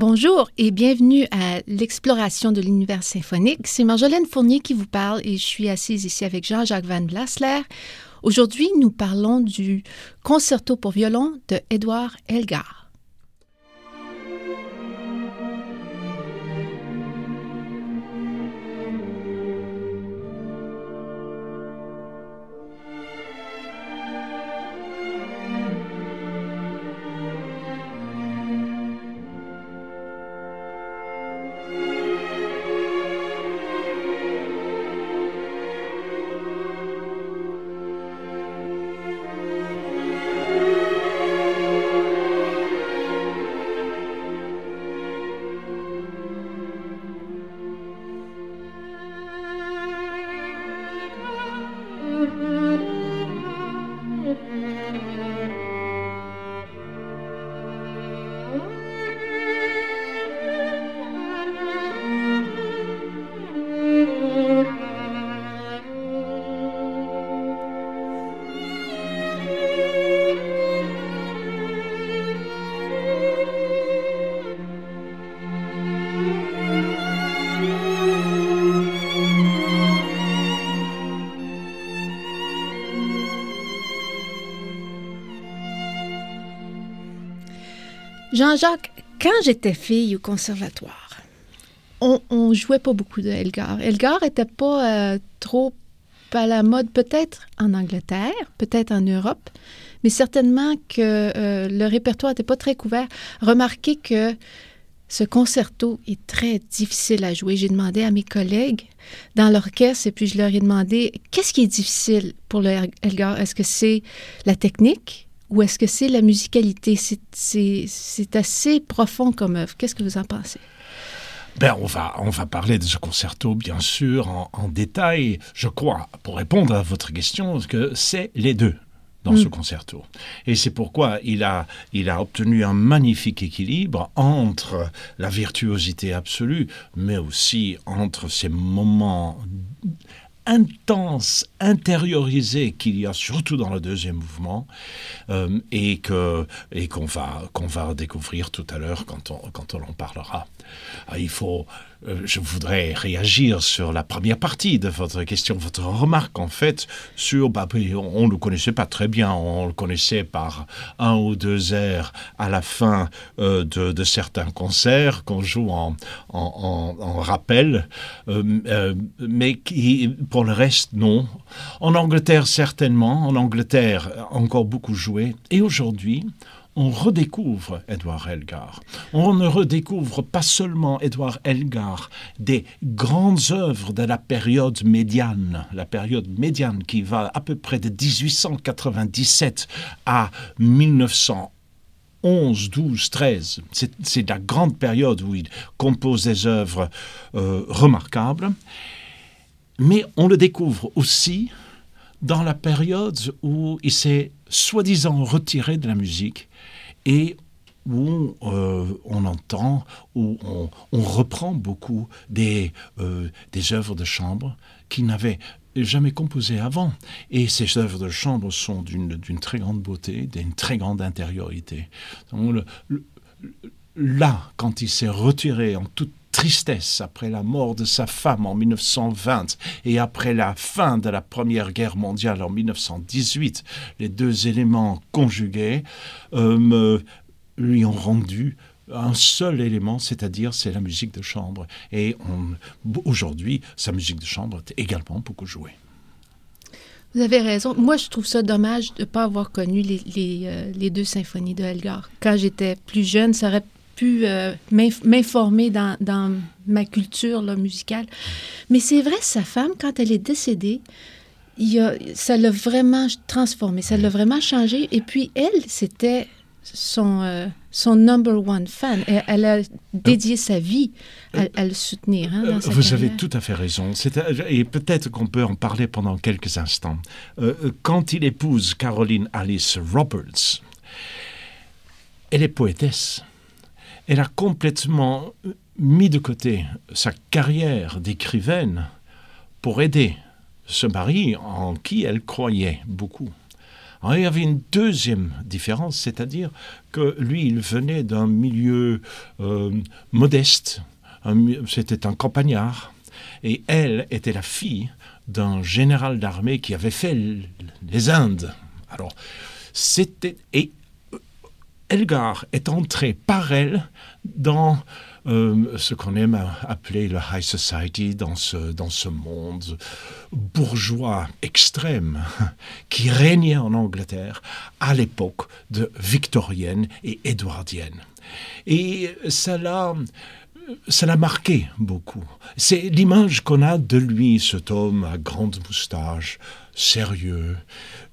Bonjour et bienvenue à l'exploration de l'univers symphonique. C'est Marjolaine Fournier qui vous parle et je suis assise ici avec Jean-Jacques Van Blasler. Aujourd'hui, nous parlons du concerto pour violon de Édouard Elgar. Jean-Jacques, quand j'étais fille au conservatoire, on, on jouait pas beaucoup de Elgar. Elgar était pas euh, trop à la mode, peut-être en Angleterre, peut-être en Europe, mais certainement que euh, le répertoire n'était pas très couvert. Remarquez que ce concerto est très difficile à jouer. J'ai demandé à mes collègues dans l'orchestre et puis je leur ai demandé qu'est-ce qui est difficile pour Elgar? Est-ce que c'est la technique? Ou est-ce que c'est la musicalité? C'est assez profond comme œuvre. Qu'est-ce que vous en pensez? Ben, on, va, on va parler de ce concerto, bien sûr, en, détail. Je crois, pour répondre à votre question, que c'est les deux dans ce mm. concerto. Et c'est pourquoi il a, il a obtenu un magnifique équilibre entre la virtuosité absolue, mais aussi entre ces moments intense, intériorisée qu'il y a surtout dans le deuxième mouvement euh, et et qu'on va qu'on va découvrir tout à l'heure quand on quand on en parlera. Ah, il faut je voudrais réagir sur la première partie de votre question, votre remarque en fait sur, bah, on ne le connaissait pas très bien, on le connaissait par un ou deux airs à la fin euh, de, certains concerts qu'on joue en, rappel, euh, mais pour le reste, non. En Angleterre, certainement, en Angleterre, encore beaucoup joué, et aujourd'hui, on redécouvre Edouard Elgar. On ne redécouvre pas seulement Edouard Elgar des grandes œuvres de la période médiane, la période médiane qui va à peu près de 1897 à 1911, 12, 13. C'est la grande période où il compose des œuvres euh, remarquables. Mais on le découvre aussi dans la période où il s'est soi-disant retiré de la musique et où euh, on entend, où on, reprend beaucoup des, euh, des œuvres de chambre qu'il n'avait jamais composées avant. Et ces œuvres de chambre sont d'une très grande beauté, d'une très grande intériorité. là, quand il s'est retiré en toute tristesse après la mort de sa femme en 1920 et après la fin de la Première Guerre mondiale en 1918, les deux éléments conjugués euh, lui ont rendu un seul élément, c'est-à-dire c'est la musique de chambre. Et aujourd'hui, sa musique de chambre est également beaucoup jouée. Vous avez raison. Moi, je trouve ça dommage de ne pas avoir connu les, euh, deux symphonies de Elgar. Quand j'étais plus jeune, ça aurait pu euh, m'informer dans, dans, ma culture là, musicale. Mais c'est vrai, sa femme, quand elle est décédée, il a, ça l'a vraiment transformé, ça l'a vraiment changé. Et puis, elle, c'était son, euh, son number one fan. Et elle a dédié sa vie à, le soutenir. Hein, dans Vous avez tout à fait raison. Et peut-être qu'on peut en parler pendant quelques instants. Euh, quand il épouse Caroline Alice Roberts, elle est poétesse elle a complètement mis de côté sa carrière d'écrivaine pour aider ce mari en qui elle croyait beaucoup. Il y avait une deuxième différence, c'est-à-dire que lui, il venait d'un milieu euh, modeste, c'était un campagnard, et elle était la fille d'un général d'armée qui avait fait les Indes. Alors, c'était. Et euh, Elgar est entré par elle dans euh, ce qu'on aime appeler le high society, dans ce, dans ce monde bourgeois extrême qui régnait en Angleterre à l'époque de victorienne et édouardienne. Et ça l'a ça l'a marqué beaucoup. C'est l'image qu'on a de lui, cet homme à grande moustache, sérieux.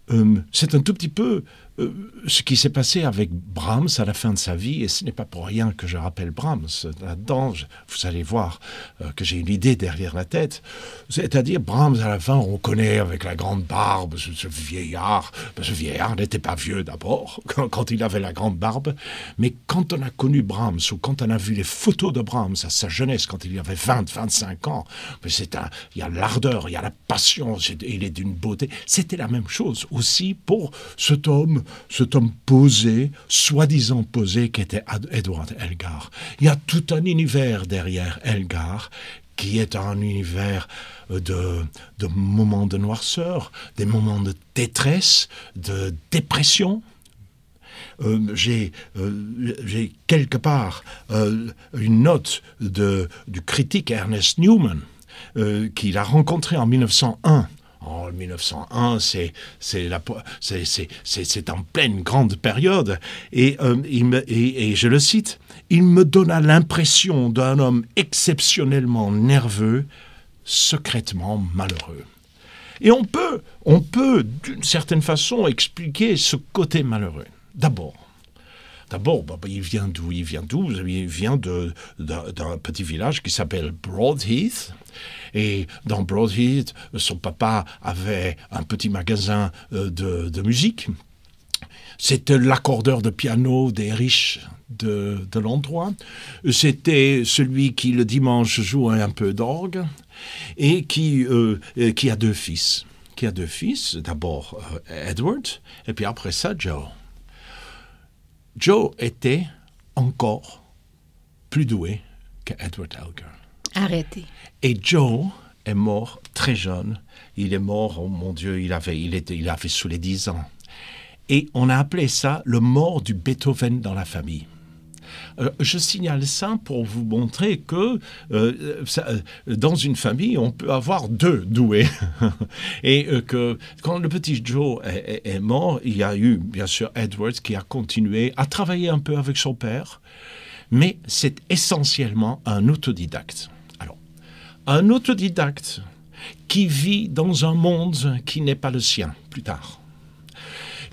Euh, c'est un tout petit peu euh, ce qui s'est passé avec Brahms à la fin de sa vie, et ce n'est pas pour rien que je rappelle Brahms là-dedans, vous allez voir euh, que j'ai une idée derrière la tête, c'est-à-dire Brahms à la fin, on connaît avec la grande barbe ce, vieillard, ben, ce vieillard n'était pas vieux d'abord, quand, il avait la grande barbe, mais quand on a connu Brahms, ou quand on a vu les photos de Brahms à sa jeunesse, quand il avait 20, 25 ans, ben, c'est un, il y a l'ardeur, il y a la passion, il est d'une beauté, c'était la même chose aussi pour cet homme cet homme posé, soi-disant posé, qui était Edward Elgar. Il y a tout un univers derrière Elgar qui est un univers de, de moments de noirceur, des moments de détresse, de dépression, euh, euh, j'ai quelque part euh, une note du critique Ernest Newman qu'il a rencontré en 1901 en 1901, c'est en pleine grande période. Et, euh, je le cite, il me donna l'impression d'un homme exceptionnellement nerveux, secrètement malheureux. Et on peut, on peut d'une certaine façon expliquer ce côté malheureux. D'abord, D'abord, bah, bah, il vient d'où Il vient d'où? Il vient d'un petit village qui s'appelle Broadheath. Et dans Broadheath, son papa avait un petit magasin euh, de, musique. C'était l'accordeur de piano des riches de, l'endroit. C'était celui qui le dimanche jouait un peu d'orgue et qui, euh, qui a deux fils. Qui a deux fils, d'abord euh, Edward et puis après ça Joe. Joe était encore plus doué que Edward Elgar. Arrêtez. Et Joe est mort très jeune. Il est mort, oh mon Dieu, il avait, il était, il avait sous les 10 ans. Et on a appelé ça le mort du Beethoven dans la famille. Euh, je signale ça pour vous montrer que euh, euh, dans une famille, on peut avoir deux doués. Et que quand le petit Joe est, mort, il y a eu, bien sûr, Edward qui a continué à travailler un peu avec son père, mais c'est essentiellement un autodidacte. Un autodidacte qui vit dans un monde qui n'est pas le sien plus tard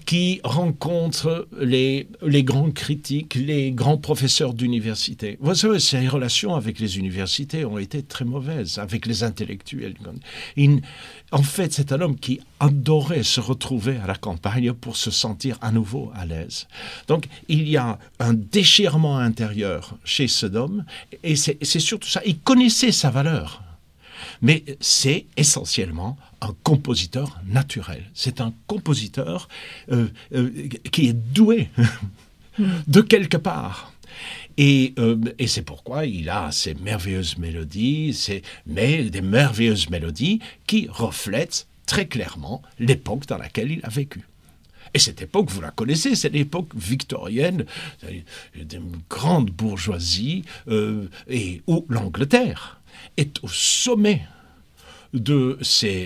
qui rencontre les, les grands critiques, les grands professeurs d'université. Vous savez, ses relations avec les universités ont été très mauvaises, avec les intellectuels. en fait, c'est un homme qui adorait se retrouver à la campagne pour se sentir à nouveau à l'aise. Donc, il y a un déchirement intérieur chez cet homme, et c'est surtout ça. Il connaissait sa valeur. Mais c'est essentiellement un compositeur naturel. C'est un compositeur euh, euh, qui est doué de quelque part. Et, euh, et c'est pourquoi il a ces merveilleuses mélodies, ces, mais des merveilleuses mélodies qui reflètent très clairement l'époque dans laquelle il a vécu. Et cette époque, vous la connaissez, c'est l'époque victorienne, d'une grande bourgeoisie, et où l'Angleterre est au sommet de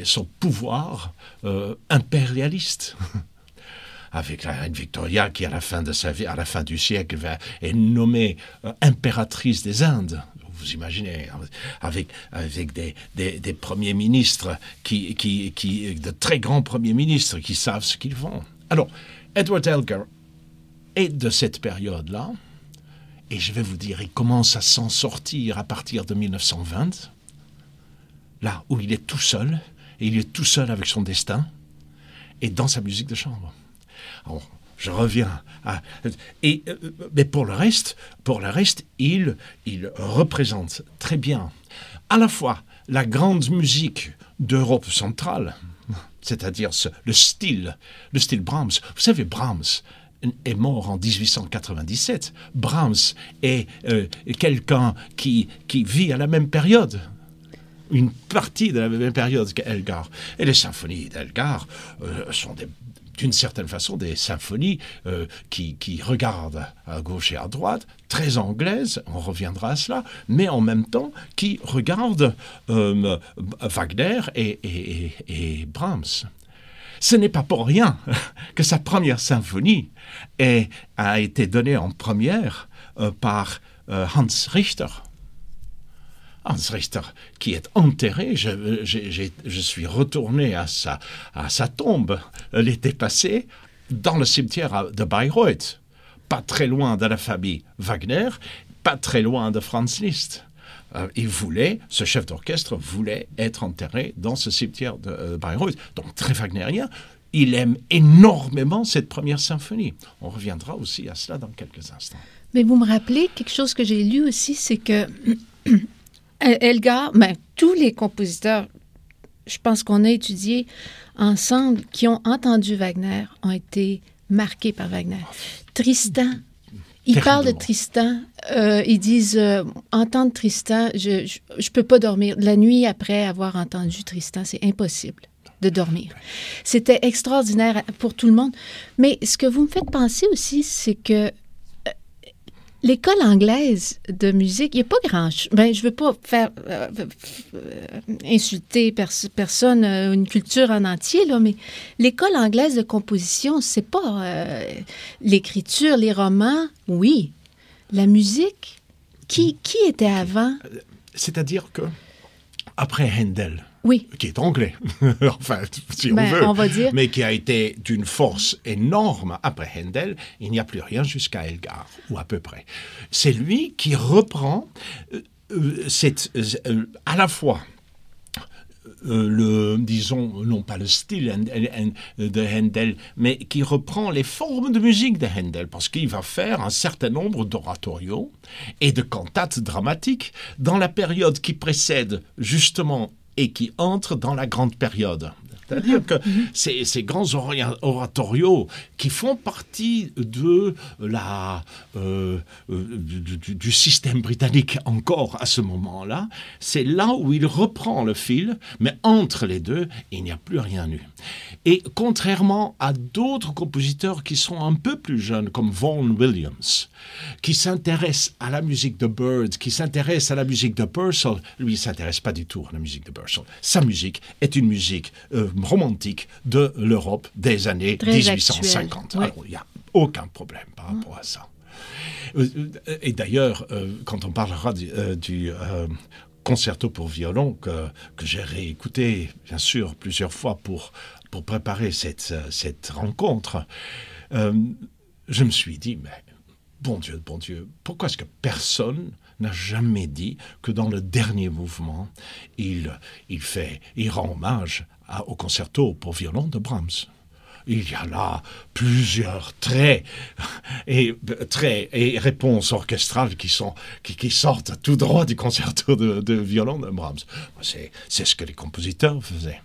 son pouvoir euh, impérialiste. Avec la reine Victoria qui, à la fin de sa vie, à la fin du siècle, va, est nommée euh, impératrice des Indes. Vous imaginez, avec, avec des, des, premiers ministres, qui, qui, qui, de très grands premiers ministres qui savent ce qu'ils font. Alors, Edward Elgar est de cette période-là, et je vais vous dire, il commence à s'en sortir à partir de 1920 là où il est tout seul, et il est tout seul avec son destin, et dans sa musique de chambre. Je reviens à... Et, euh, mais pour le reste, pour le reste il, il représente très bien à la fois la grande musique d'Europe centrale, c'est-à-dire le style, le style Brahms. Vous savez, Brahms est mort en 1897. Brahms est euh, quelqu'un qui, qui vit à la même période une partie de la même période qu'Elgar. Et les symphonies d'Elgar euh, sont d'une certaine façon des symphonies euh, qui, qui, regardent à gauche et à droite, très anglaises, on reviendra à cela, mais en même temps qui regardent Wagner et, et, et, Brahms. Ce n'est pas pour rien que sa première symphonie a été donnée en première par Hans Richter. Hans Richter, qui est enterré. Je, suis retourné à sa, à sa tombe l'été passé dans le cimetière de Bayreuth, pas très loin de la famille Wagner, pas très loin de Franz Liszt. Euh, il voulait, ce chef d'orchestre voulait être enterré dans ce cimetière de euh, Bayreuth, donc très wagnérien. Il aime énormément cette première symphonie. On reviendra aussi à cela dans quelques instants. Mais vous me rappelez quelque chose que j'ai lu aussi, c'est que Elgar, ben, tous les compositeurs, je pense qu'on a étudié ensemble, qui ont entendu Wagner, ont été marqués par Wagner. Tristan, ils parlent de Tristan, euh, ils disent euh, entendre Tristan, je, je, peux pas dormir. La nuit après avoir entendu Tristan, c'est impossible de dormir. C'était extraordinaire pour tout le monde. Mais ce que vous me faites penser aussi, c'est que L'école anglaise de musique, il n'y a pas grand chose. Ben, je ne veux pas faire euh, euh, insulter personne, euh, une culture en entier, là, mais l'école anglaise de composition, c'est pas l'écriture, les romans, oui. La musique, qui, qui était avant? C'est-à-dire que, après Handel, oui. qui est anglais, enfin, si on ben, veut, on va dire. mais qui a été d'une force énorme après Handel, il n'y a plus rien jusqu'à Elgar, ou à peu près. C'est lui qui reprend euh, euh, cette, euh, à la fois le, disons, non pas le style de Handel, mais qui reprend les formes de musique de Handel, parce qu'il va faire un certain nombre d'oratorios et de cantates dramatiques dans la période qui précède justement et qui entre dans la grande période. C'est-à-dire que ces, grands oratorios qui font partie de la, euh, euh, du, système britannique encore à ce moment-là, c'est là où il reprend le fil, mais entre les deux, il n'y a plus rien eu. Et contrairement à d'autres compositeurs qui sont un peu plus jeunes, comme Vaughan Williams, qui s'intéressent à la musique de Bird, qui s'intéressent à la musique de Purcell, lui, il ne s'intéresse pas du tout à la musique de Purcell. Sa musique est une musique euh, romantique de l'Europe des années 1850. Alors, il n'y a aucun problème par rapport à ça. Euh, et d'ailleurs, euh, quand on parlera du, du concerto pour violon que, que j'ai réécouté, bien sûr, plusieurs fois pour, pour préparer cette, cette rencontre, je me suis dit, mais bon Dieu, bon Dieu, pourquoi est-ce que personne n'a jamais dit que dans le dernier mouvement, il, il fait, il rend hommage au concerto pour violon de Brahms. Il y a là plusieurs traits et, traits et réponses orchestrales qui, sont, qui, qui sortent tout droit du concerto de, de violon de Brahms. C'est ce que les compositeurs faisaient.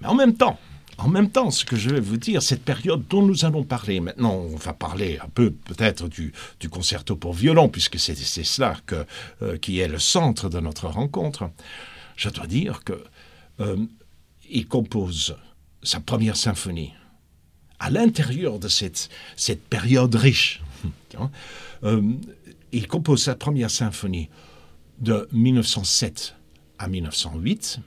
Mais en même temps, en même temps, ce que je vais vous dire, cette période dont nous allons parler, maintenant on va parler un peu peut-être du, concerto pour violon, puisque c'est cela euh, qui est le centre de notre rencontre, je dois dire que euh, il compose sa première symphonie à l'intérieur de cette, période riche. Euh, il compose sa première symphonie de 1907 à 1908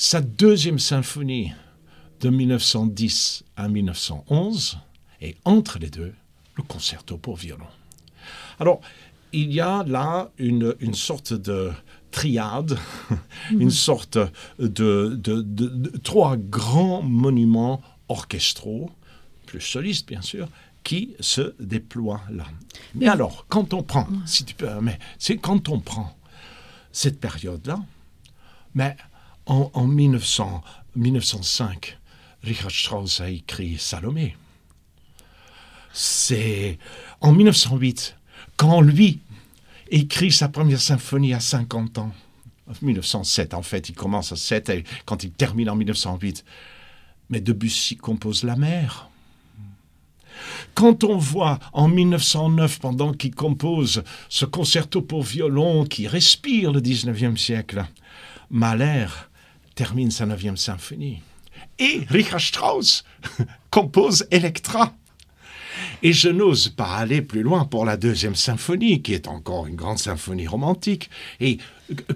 sa deuxième symphonie de 1910 à 1911, et entre les deux, le concerto pour violon. Alors, il y a là une, une sorte de triade, une mhm. sorte de, de, de, trois grands monuments orchestraux, plus solistes bien sûr, qui se déploient là. Mais alors, quand on prend, si tu peux, mais c'est quand on prend cette période-là, mais en, 1900, 1905, Richard Strauss a écrit Salomé. C'est en 1908, quand lui écrit sa première symphonie à 50 ans, 1907 en fait, il commence à 7 et quand il termine en 1908. Mais Debussy compose La mer. Quand on voit en 1909, pendant qu'il compose ce concerto pour violon qui respire le 19e siècle, Mahler termine sa 9e symphonie. Et Richard Strauss compose Electra. Et je n'ose pas aller plus loin pour la deuxième symphonie, qui est encore une grande symphonie romantique, et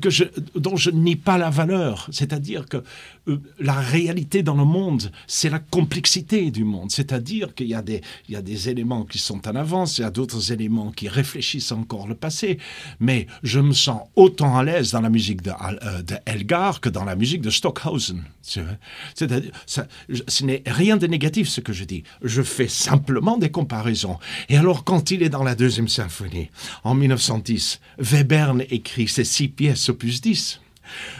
que je, dont je nie pas la valeur. C'est-à-dire que euh, la réalité dans le monde, c'est la complexité du monde. C'est-à-dire qu'il y, a des, y a des éléments qui sont en avance, il y a d'autres éléments qui réfléchissent encore le passé. Mais je me sens autant à l'aise dans la musique de, euh, de Elgar que dans la musique de Stockhausen. Ce n'est rien de négatif ce que je dis. Je fais simplement des comparaisons. Et alors, quand il est dans la deuxième symphonie, en 1910, Webern écrit ses six pièces opus 10.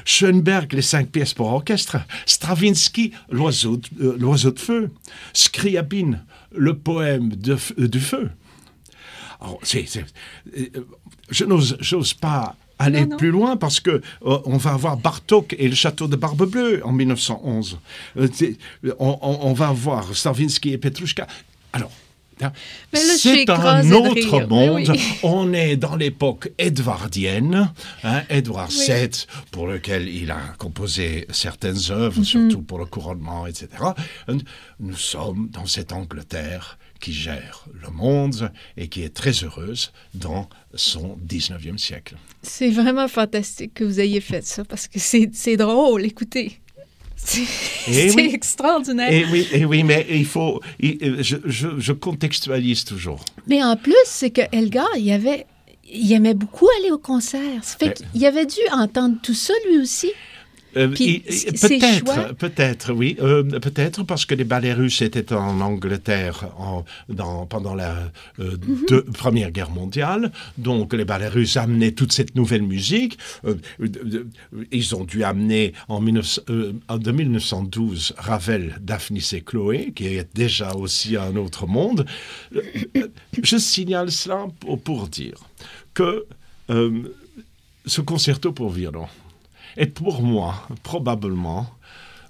Schoenberg, les cinq pièces pour orchestre, Stravinsky, l'oiseau de, euh, de feu, Scriabine, le poème de, euh, du feu. Alors, euh, je n'ose pas aller plus loin parce que on va avoir Bartok et le château de Barbe Bleue en 1911. on, on, va avoir Stravinsky et Petrushka. Alors, c'est un autre monde. On est dans l'époque édouardienne, hein, Édouard VII, pour lequel il a composé certaines œuvres, mhm. surtout pour le couronnement, etc. Nous sommes dans cette Angleterre qui gère le monde et qui est très heureuse dans son 19e siècle. C'est vraiment fantastique que vous ayez fait ça parce que c'est drôle, écoutez. C'est extraordinaire. Et oui, et oui, mais il faut. je, je, contextualise toujours. Mais en plus, c'est que Elgar, il avait, il aimait beaucoup aller au concert. Ça fait qu'il avait dû entendre tout ça lui aussi. Euh, peut-être, peut-être, oui, euh, peut-être parce que les ballets russes étaient en Angleterre en, dans, pendant la euh, mhm. Première Guerre mondiale, donc les ballets russes amenaient toute cette nouvelle musique. ils ont dû amener en, 19, en 1912 Ravel, Daphnis et Chloé, qui est déjà aussi un autre monde. Je signale cela pour, pour dire que ce concerto pour violon est pour moi probablement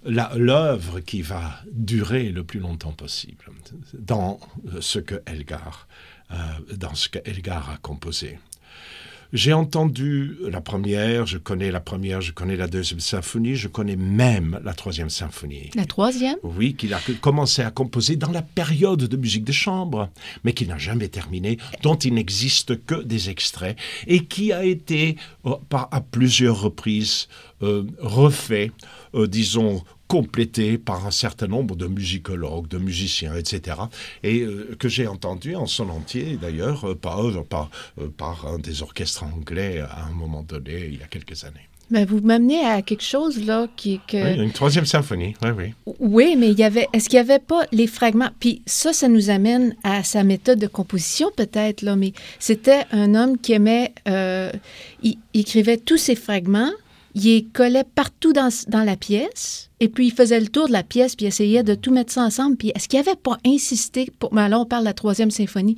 l'œuvre qui va durer le plus longtemps possible dans ce que Elgar, euh, dans ce que Elgar a composé. J'ai entendu la première, je connais la première, je connais la deuxième symphonie, je connais même la troisième symphonie. La troisième? Oui, qu'il a commencé à composer dans la période de musique de chambre, mais qui n'a jamais terminé, dont il n'existe que des extraits, et qui a été euh, à plusieurs reprises euh, refait, euh, disons, complété par un certain nombre de musicologues, de musiciens, etc. Et euh, que j'ai entendu en son entier, d'ailleurs, euh, par, par, euh, par, un des orchestres anglais à un moment donné, il y a quelques années. Mais vous m'amenez à quelque chose là qui que... Oui, une troisième symphonie, oui, oui. Oui, mais il y avait, est-ce qu'il n'y avait pas les fragments? Puis ça, ça nous amène à sa méthode de composition peut-être là, mais c'était un homme qui aimait, il écrivait tous ses fragments il collait partout dans, dans, la pièce, et puis il faisait le tour de la pièce, puis essayait de tout mettre ça ensemble. Puis est-ce qu'il n'avait pas insisté, pour, mais là on parle de la troisième symphonie,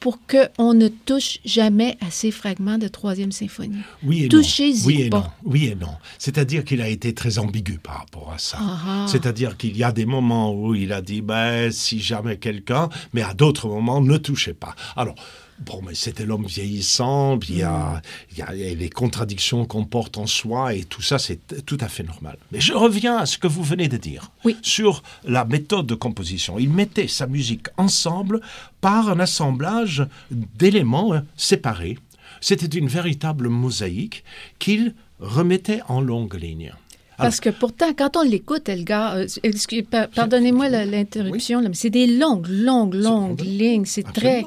pour qu'on ne touche jamais à ces fragments de troisième symphonie? Oui et Touchez-y oui et Non. Oui et non. C'est-à-dire qu'il a été très ambigu par rapport à ça. Ah. C'est-à-dire qu'il y a des moments où il a dit, ben, si jamais quelqu'un, mais à d'autres moments, ne touchez pas. Alors, Bon, mais c'était l'homme vieillissant, il y, a, il y, a, les contradictions qu'on porte en soi, et tout ça, c'est tout à fait normal. Mais je reviens à ce que vous venez de dire oui. sur la méthode de composition. Il mettait sa musique ensemble par un assemblage d'éléments hein, séparés. C'était une véritable mosaïque qu'il remettait en longue ligne. Parce que pourtant, quand on l'écoute, Elgar, euh, pardonnez-moi l'interruption, mais c'est des longues, longues, longues lignes. C'est très.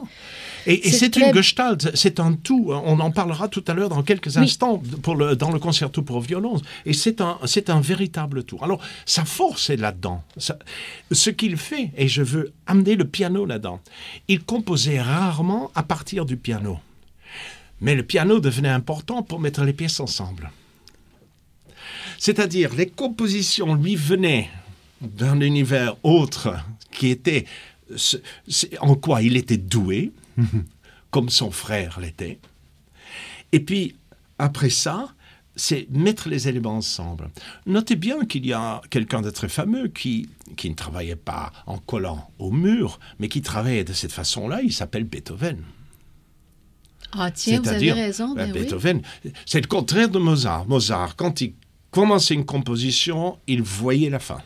Et, c'est une gestalt, c'est un tout. On en parlera tout à l'heure dans quelques instants pour le, dans le concerto pour violon. Et c'est un, c'est un véritable tout. Alors, sa force est là-dedans. Ce qu'il fait, et je veux amener le piano là-dedans, il composait rarement à partir du piano. Mais le piano devenait important pour mettre les pièces ensemble. C'est-à-dire, les compositions lui venaient d'un univers autre qui était en quoi il était doué, comme son frère l'était. Et puis, après ça, c'est mettre les éléments ensemble. Notez bien qu'il y a quelqu'un de très fameux qui, qui ne travaillait pas en collant au mur, mais qui travaillait de cette façon-là, il s'appelle Beethoven. Ah tiens, vous avez raison. Ben, Ben oui. Beethoven, c'est le contraire de Mozart. Mozart, quand il commençait une composition, il voyait la fin.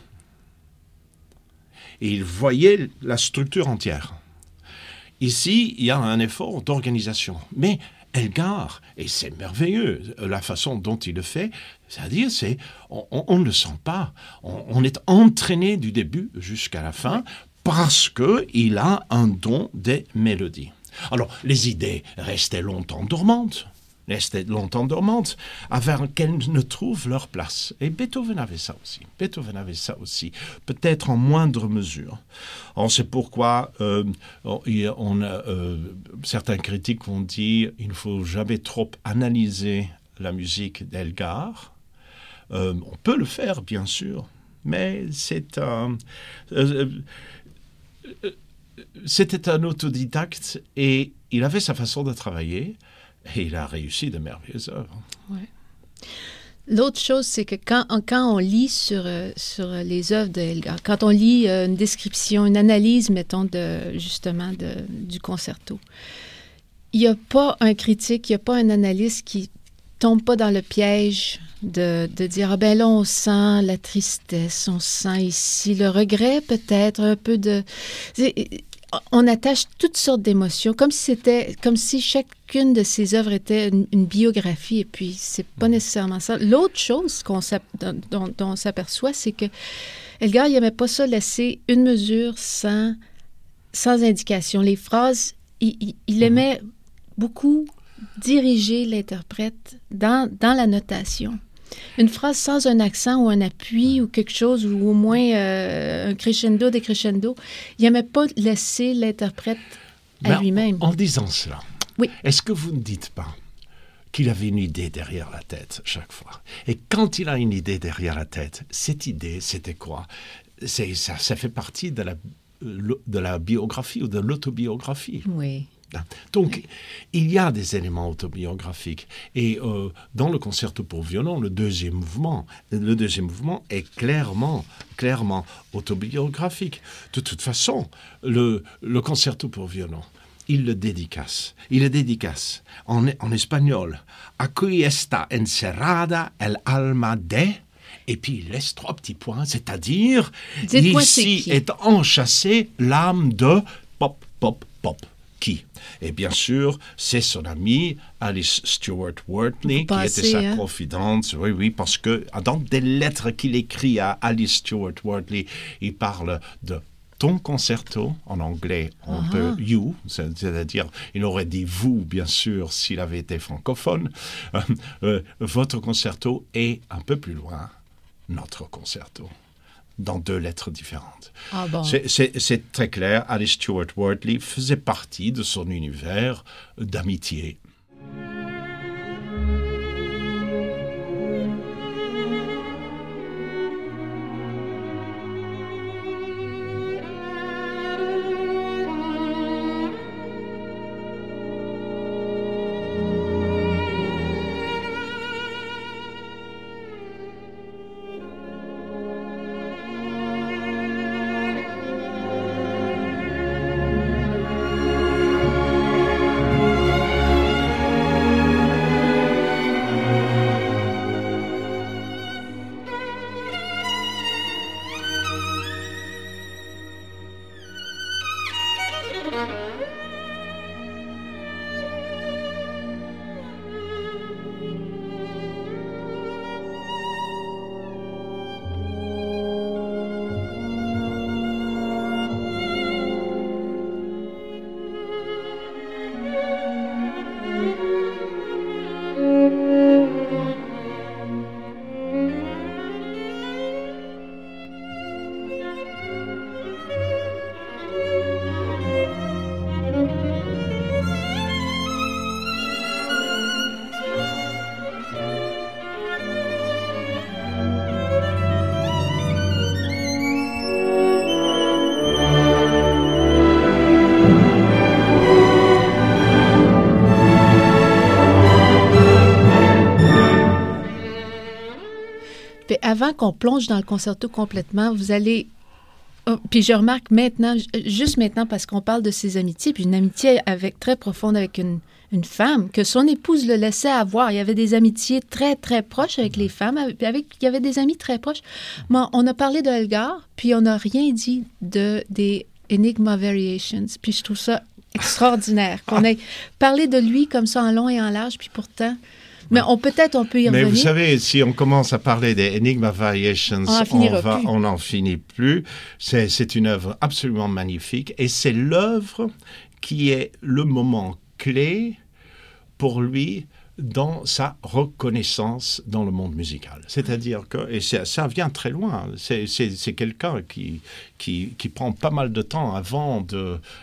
Et il voyait la structure entière. Ici, il y a un effort d'organisation. Mais Elgar, et c'est merveilleux la façon dont il le fait, c'est-à-dire, c'est, on, ne le sent pas. On est entraîné du début jusqu'à la fin parce qu'il a un don des mélodies. Alors, les idées restaient longtemps dormantes, restaient longtemps dormantes, avant qu'elles ne trouvent leur place. Et Beethoven avait ça aussi. Beethoven avait ça aussi, peut-être en moindre mesure. On sait pourquoi euh, euh, certains critiques ont dit il ne faut jamais trop analyser la musique d'Elgar. Euh, on peut le faire, bien sûr, mais c'était un autodidacte et il avait sa façon de travailler et il a réussi de merveilleuses œuvres. L'autre chose, c'est que quand, on lit sur, euh, sur les œuvres de Elgar, quand on lit euh, une description, une analyse, mettons, justement du concerto, il n'y a pas un critique, il n'y a pas un analyste qui tombe pas dans le piège de, de dire, ah ben là, on sent la tristesse, on sent ici le regret peut-être, un peu de... On attache toutes sortes d'émotions, comme si c'était, comme si chacune de ces œuvres était une, une biographie, et puis c'est pas nécessairement ça. L'autre chose qu'on dont, dont- dont on s'aperçoit, c'est que Elgar, il n'aimait pas ça laisser une mesure sans, sans indication. Les phrases, il, il- il aimait beaucoup diriger l'interprète dans, dans la notation. Une phrase sans un accent ou un appui ou quelque chose, ou au moins euh, un crescendo, décrescendo, il n'aimait pas laisser l'interprète à lui-même. En, en disant cela, Oui. est-ce que vous ne dites pas qu'il avait une idée derrière la tête chaque fois? Et quand il a une idée derrière la tête, cette idée, c'était quoi? Ça fait partie de la, euh, de la biographie ou de l'autobiographie. Oui. Donc, il y a des éléments autobiographiques. Et euh, dans le concerto pour violon, le deuxième mouvement, le deuxième mouvement est clairement, clairement autobiographique. De toute façon, le, le concerto pour violon, il le dédicace. Il le dédicace en, en espagnol. Aquí está encerrada el alma de? Et puis il laisse trois petits points, c'est-à-dire ici qui. est enchâssée l'âme de pop, pop, pop. Qui Et bien sûr, c'est son ami Alice Stewart Wortley, qui était sa hein? confidente. Oui, oui, parce que dans des lettres qu'il écrit à Alice Stewart Wortley, il parle de ton concerto, en anglais, on Ah. peut you, c'est- c'est-à-dire, il aurait dit vous, bien sûr, s'il avait été francophone. Euh, euh, votre concerto est un peu plus loin, notre concerto, dans deux lettres différentes. Ah bon. C'est- C'est c'est très clair, Alice Stewart Wortley faisait partie de son univers d'amitié. Avant qu'on plonge dans le concerto complètement, vous allez Oh, puis je remarque maintenant, juste maintenant, parce qu'on parle de ses amitiés, puis une amitié avec, très profonde avec une, une femme, que son épouse le laissait avoir. Il y avait des amitiés très, très proches avec les femmes, avec, il y avait des amis très proches. Moi, on a parlé de Elgar, puis on n'a rien dit de, des Enigma Variations. Puis je trouve ça extraordinaire qu'on ait parlé de lui comme ça en long et en large, puis pourtant, mais on peut-être on peut y revenir. Mais vous savez, si on commence à parler des Enigma Variations, on n'en finit plus. C'est une œuvre absolument magnifique et c'est l'œuvre qui est le moment clé pour lui dans sa reconnaissance dans le monde musical. C'est-à-dire que, et ça, vient très loin, c'est quelqu'un qui, qui, qui, prend pas mal de temps avant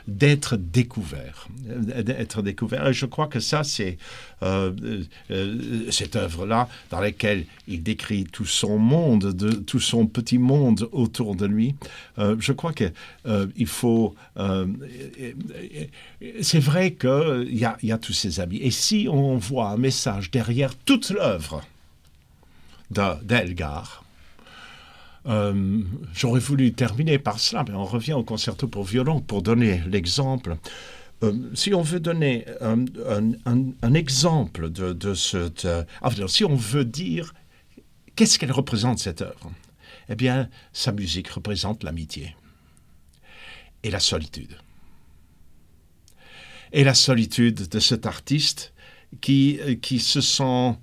d'être découvert. D'être découvert. Et je crois que ça, c'est euh, euh, cette œuvre-là dans laquelle il décrit tout son monde, de, tout son petit monde autour de lui. Euh, je crois qu'il il faut... c'est vrai qu'il y a, y a tous ces amis. Et si on voit message derrière toute l'œuvre d'Elgar, J'aurais voulu terminer par cela, mais on revient au concerto pour violon pour donner l'exemple. Euh, si on veut donner un, exemple de, cette... Euh, si on veut dire qu'est-ce qu'elle représente cette œuvre, eh bien, sa musique représente l'amitié et la solitude. Et la solitude de cet artiste qui, qui se sent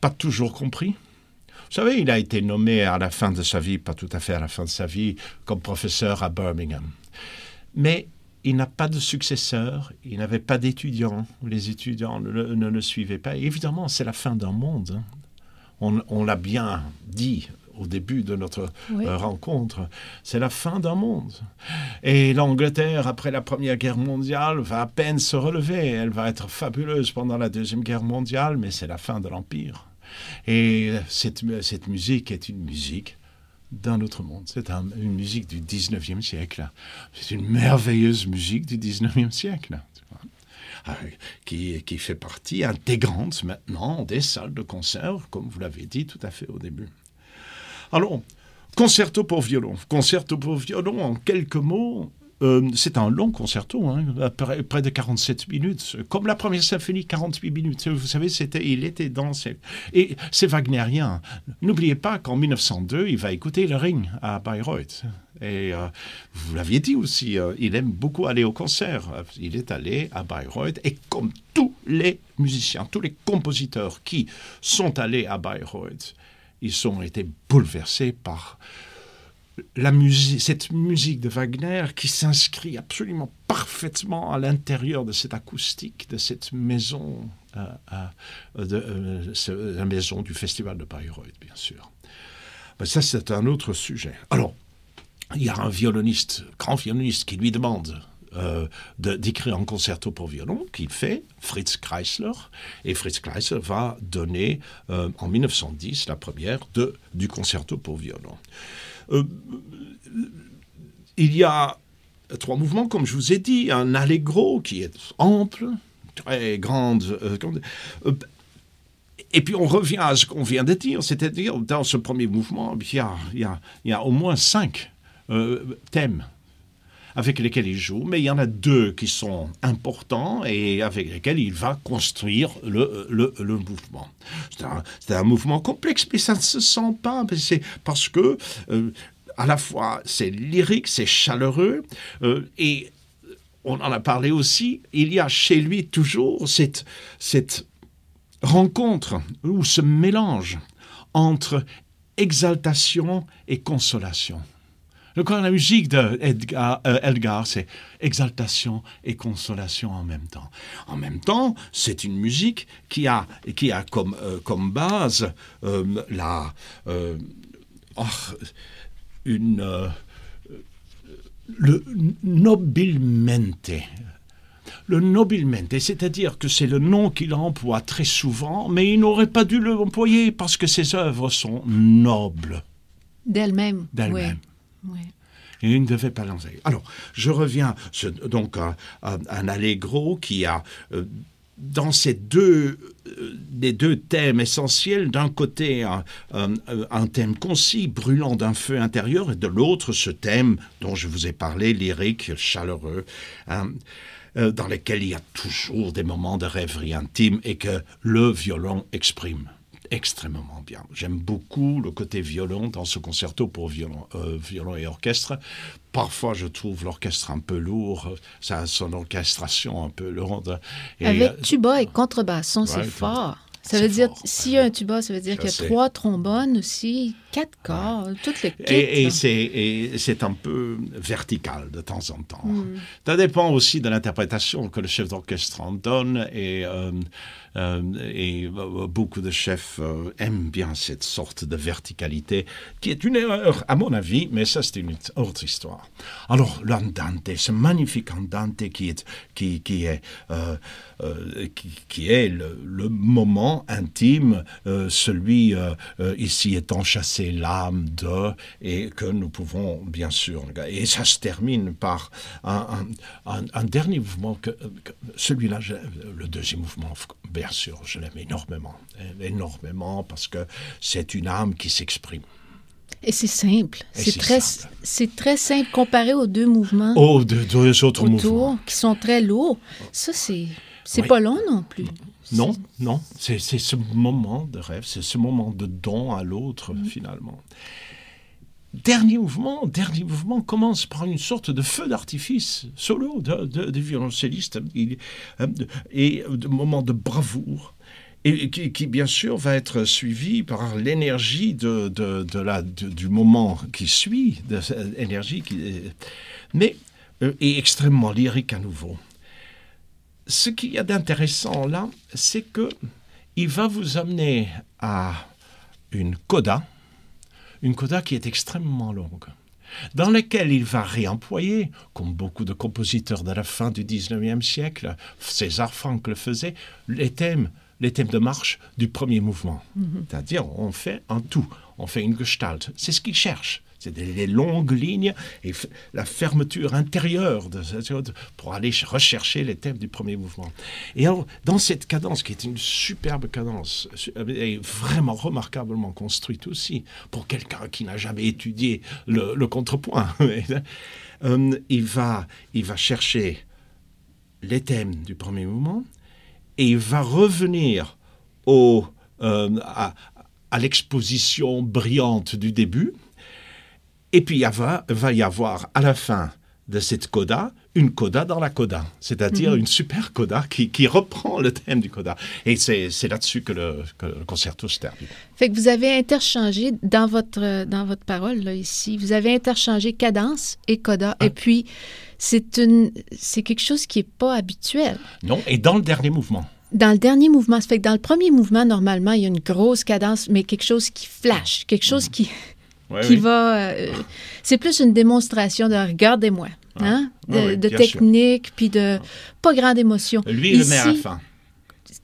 pas toujours compris. Vous savez, il a été nommé à la fin de sa vie, pas tout à fait à la fin de sa vie, comme professeur à Birmingham. Mais il n'a pas de successeur, il n'avait pas d'étudiants, les étudiants ne, le suivaient pas. évidemment, c'est la fin d'un monde. Hein. On, l'a bien dit au début de notre euh, rencontre, c'est la fin d'un monde. Et l'Angleterre, après la Première Guerre mondiale, va à peine se relever. Elle va être fabuleuse pendant la Deuxième Guerre mondiale, mais c'est la fin de l'Empire. Et cette, cette musique est une musique d'un autre monde. C'est une musique du 19e siècle. C'est une merveilleuse musique du 19e siècle. Ah, qui, qui, fait partie intégrante maintenant des salles de concert, comme vous l'avez dit tout à fait au début. Alors, concerto pour violon. Concerto pour violon, en quelques mots, euh, c'est un long concerto, hein, près de 47 minutes, comme la première symphonie, 48 minutes. Vous savez, c'était, il était dans ces... Et c'est wagnérien. N'oubliez pas qu'en 1902, il va écouter le Ring à Bayreuth. Et euh, vous l'aviez dit aussi, euh, il aime beaucoup aller au concert. Il est allé à Bayreuth et comme tous les musiciens, tous les compositeurs qui sont allés à Bayreuth, ils ont été bouleversés par la musique, cette musique de Wagner qui s'inscrit absolument parfaitement à l'intérieur de cette acoustique, de cette maison, euh, euh, de, euh, la maison du Festival de Bayreuth, bien sûr. Mais ça, c'est un autre sujet. Alors, il y a un violoniste, grand violoniste, qui lui demande d'écrire un concerto pour violon, qu'il fait, Fritz Kreisler, et Fritz Kreisler va donner en 1910 la première de, du concerto pour violon. Euh, il y a trois mouvements, comme je vous ai dit, un allegro qui est ample, très grande. Euh, euh, et puis on revient à ce qu'on vient de dire, c'est-à-dire dans ce premier mouvement, il y a, il y a, au moins cinq thèmes avec lesquels il joue, mais il y en a deux qui sont importants et avec lesquels il va construire le, le, le mouvement. C'est un, un, mouvement complexe, mais ça ne se sent pas. C'est parce que euh, à la fois c'est lyrique, c'est chaleureux euh, et on en a parlé aussi, il y a chez lui toujours cette, cette rencontre ou ce mélange entre exaltation et consolation. Le la musique d'Edgar, euh, c'est exaltation et consolation en même temps. En même temps, c'est une musique qui a, qui a comme, euh, comme base euh, la, oh, une, le nobilmente. Le nobilmente, c'est-à-dire que c'est le nom qu'il emploie très souvent, mais il n'aurait pas dû l'employer parce que ses œuvres sont nobles. D'elles-mêmes. D'elles-mêmes. Il ne devait pas lancer. Alors, je reviens donc à, un allegro qui a, euh, dans ces deux les deux thèmes essentiels. D'un côté, un, un- thème concis, brûlant d'un feu intérieur, et de l'autre, ce thème dont je vous ai parlé, lyrique, chaleureux, hein, euh, dans lequel il y a toujours des moments de rêverie intime et que le violon exprime extrêmement bien. J'aime beaucoup le côté violon dans ce concerto pour violon, euh, violon et orchestre. Parfois, je trouve l'orchestre un peu lourd, ça a son orchestration un peu lourde. Et, Avec euh, tuba et contrebasson, c'est ouais, fort. Ça c'est veut dire, s'il y a un tuba, ça veut dire qu'il y a trois trombones aussi, quatre corps, tout le kit. Et, c'est, et c'est un peu vertical de temps en temps. Hmm. Ça dépend aussi de l'interprétation que le chef d'orchestre en donne et, euh, et euh, beaucoup de chefs euh, aiment bien cette sorte de verticalité qui est une erreur à mon avis, mais ça c'est une autre histoire. Alors l'andante, ce magnifique andante qui est, qui, est, euh, euh, qui, est le, moment intime, euh, celui euh, euh, ici est enchâssé l'âme de, et que nous pouvons bien sûr. Et ça se termine par un, dernier mouvement, celui-là, le deuxième mouvement, sûr, je l'aime énormément, énormément, parce que c'est une âme qui s'exprime. Et c'est simple. C'est très, simple. c'est très simple comparé aux deux mouvements Oh, deux autres mouvements. autour qui sont très lourds. Ça, c'est, c'est Oui. pas long non plus. Non, non, c'est ce moment de rêve, c'est ce moment de don à l'autre, Mm. finalement. Dernier mouvement, dernier mouvement commence par une sorte de feu d'artifice solo de, de, violoncelliste euh, et de moment de bravoure. Et qui, bien sûr va être suivi par l'énergie de, de, la, du moment qui suit, de énergie qui, mais euh, est extrêmement lyrique à nouveau ce qu'il y a d'intéressant là, c'est que il va vous amener à une coda, une coda qui est extrêmement longue, dans laquelle il va réemployer, comme beaucoup de compositeurs de la fin du 19e siècle, César Franck le faisait, les thèmes, les thèmes de marche du premier mouvement. C'est-à-dire, on fait un tout, on fait une gestalt. C'est ce qu'il cherche. C'est des, des longues lignes et la fermeture intérieure de, pour aller ch- rechercher les thèmes du premier mouvement. Et alors, dans cette cadence, qui est une superbe cadence, su- et vraiment remarquablement construite aussi, pour quelqu'un qui n'a jamais étudié le, contrepoint, euh, il, va, il va chercher les thèmes du premier mouvement et il va revenir au, euh, à l'exposition brillante du début. Et puis il va, va y avoir à la fin de cette coda une coda dans la coda, c'est-à-dire une super coda qui, qui reprend le thème du coda. Et c'est là-dessus que le, que le concerto se termine. Fait que vous avez interchangé dans votre, dans votre parole, là, ici, vous avez interchangé cadence et coda. Ah. Et puis, c'est quelque chose qui n'est pas habituel. Non, et dans le dernier mouvement. Dans le dernier mouvement, ça fait que dans le premier mouvement, normalement, il y a une grosse cadence, mais quelque chose qui flash, quelque chose qui, Qui oui. va... euh, c'est plus une démonstration de « regardez-moi hein, de, technique, puis de pas grande émotion. Lui, il le met à la fin.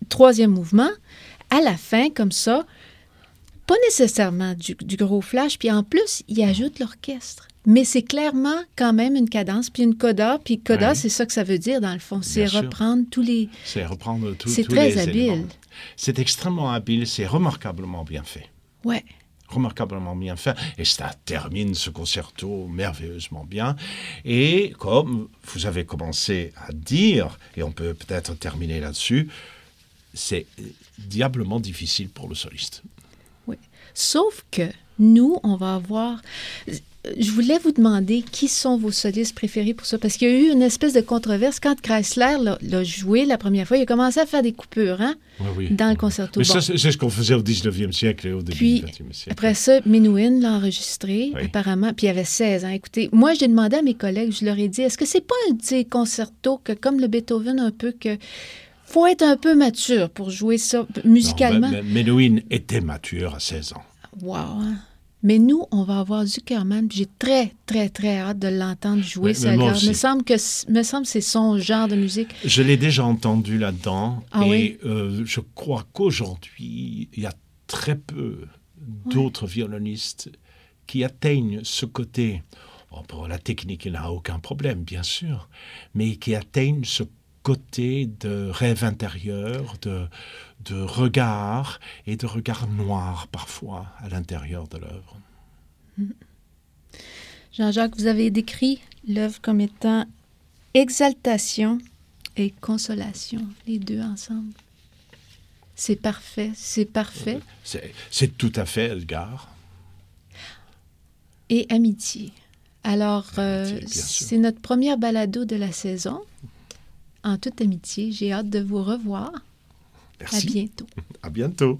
troisième mouvement, à la fin, comme ça, pas nécessairement du, du gros flash, puis en plus, il ajoute l'orchestre. Mais c'est clairement quand même une cadence, puis une coda, puis coda, c'est ça que ça veut dire dans le fond, c'est sûr. reprendre tous les... C'est reprendre tout, C'est tous très les habile. éléments. C'est extrêmement habile, c'est remarquablement bien fait. Ouais. Remarquablement bien fait. Et ça termine ce concerto merveilleusement bien. Et comme vous avez commencé à dire, et on peut peut-être terminer là-dessus, c'est diablement difficile pour le soliste. Sauf que nous, on va avoir... Je voulais vous demander qui sont vos solistes préférés pour ça, parce qu'il y a eu une espèce de controverse quand Chrysler l'a joué la première fois. Il a commencé à faire des coupures hein, Oui, oui. dans le concerto. Mais Bon. ça, c'est ce qu'on faisait au 19e siècle et au début Puis, du 20e siècle. Après ça, Menuhin l'a enregistré, Oui. apparemment, puis il avait 16 ans. Écoutez, moi, j'ai demandé à mes collègues, je leur ai dit, est-ce que c'est pas un de ces concertos que, comme le Beethoven, un peu que faut être un peu mature pour jouer ça musicalement? Non, était mature à 16 ans. Wow! Mais nous, on va avoir Zuckerman, j'ai très, très, très hâte de l'entendre jouer ça. me semble que me semble c'est son genre de musique. Je l'ai déjà entendu là-dedans. Ah et oui? euh, je crois qu'aujourd'hui, il y a très peu d'autres violonistes qui atteignent ce côté. Bon, pour la technique, il n'a aucun problème, bien sûr, mais qui atteignent ce côté de rêve intérieur, de, de regard et de regard noir parfois à l'intérieur de l'œuvre. Jean-Jacques, vous avez décrit l'œuvre comme étant exaltation et consolation, les deux ensemble. C'est parfait, c'est parfait. C'est tout à fait Edgar. Et amitié. Alors, euh, c'est notre première balado de la saison. En toute amitié, j'ai hâte de vous revoir. Merci. À bientôt. À bientôt.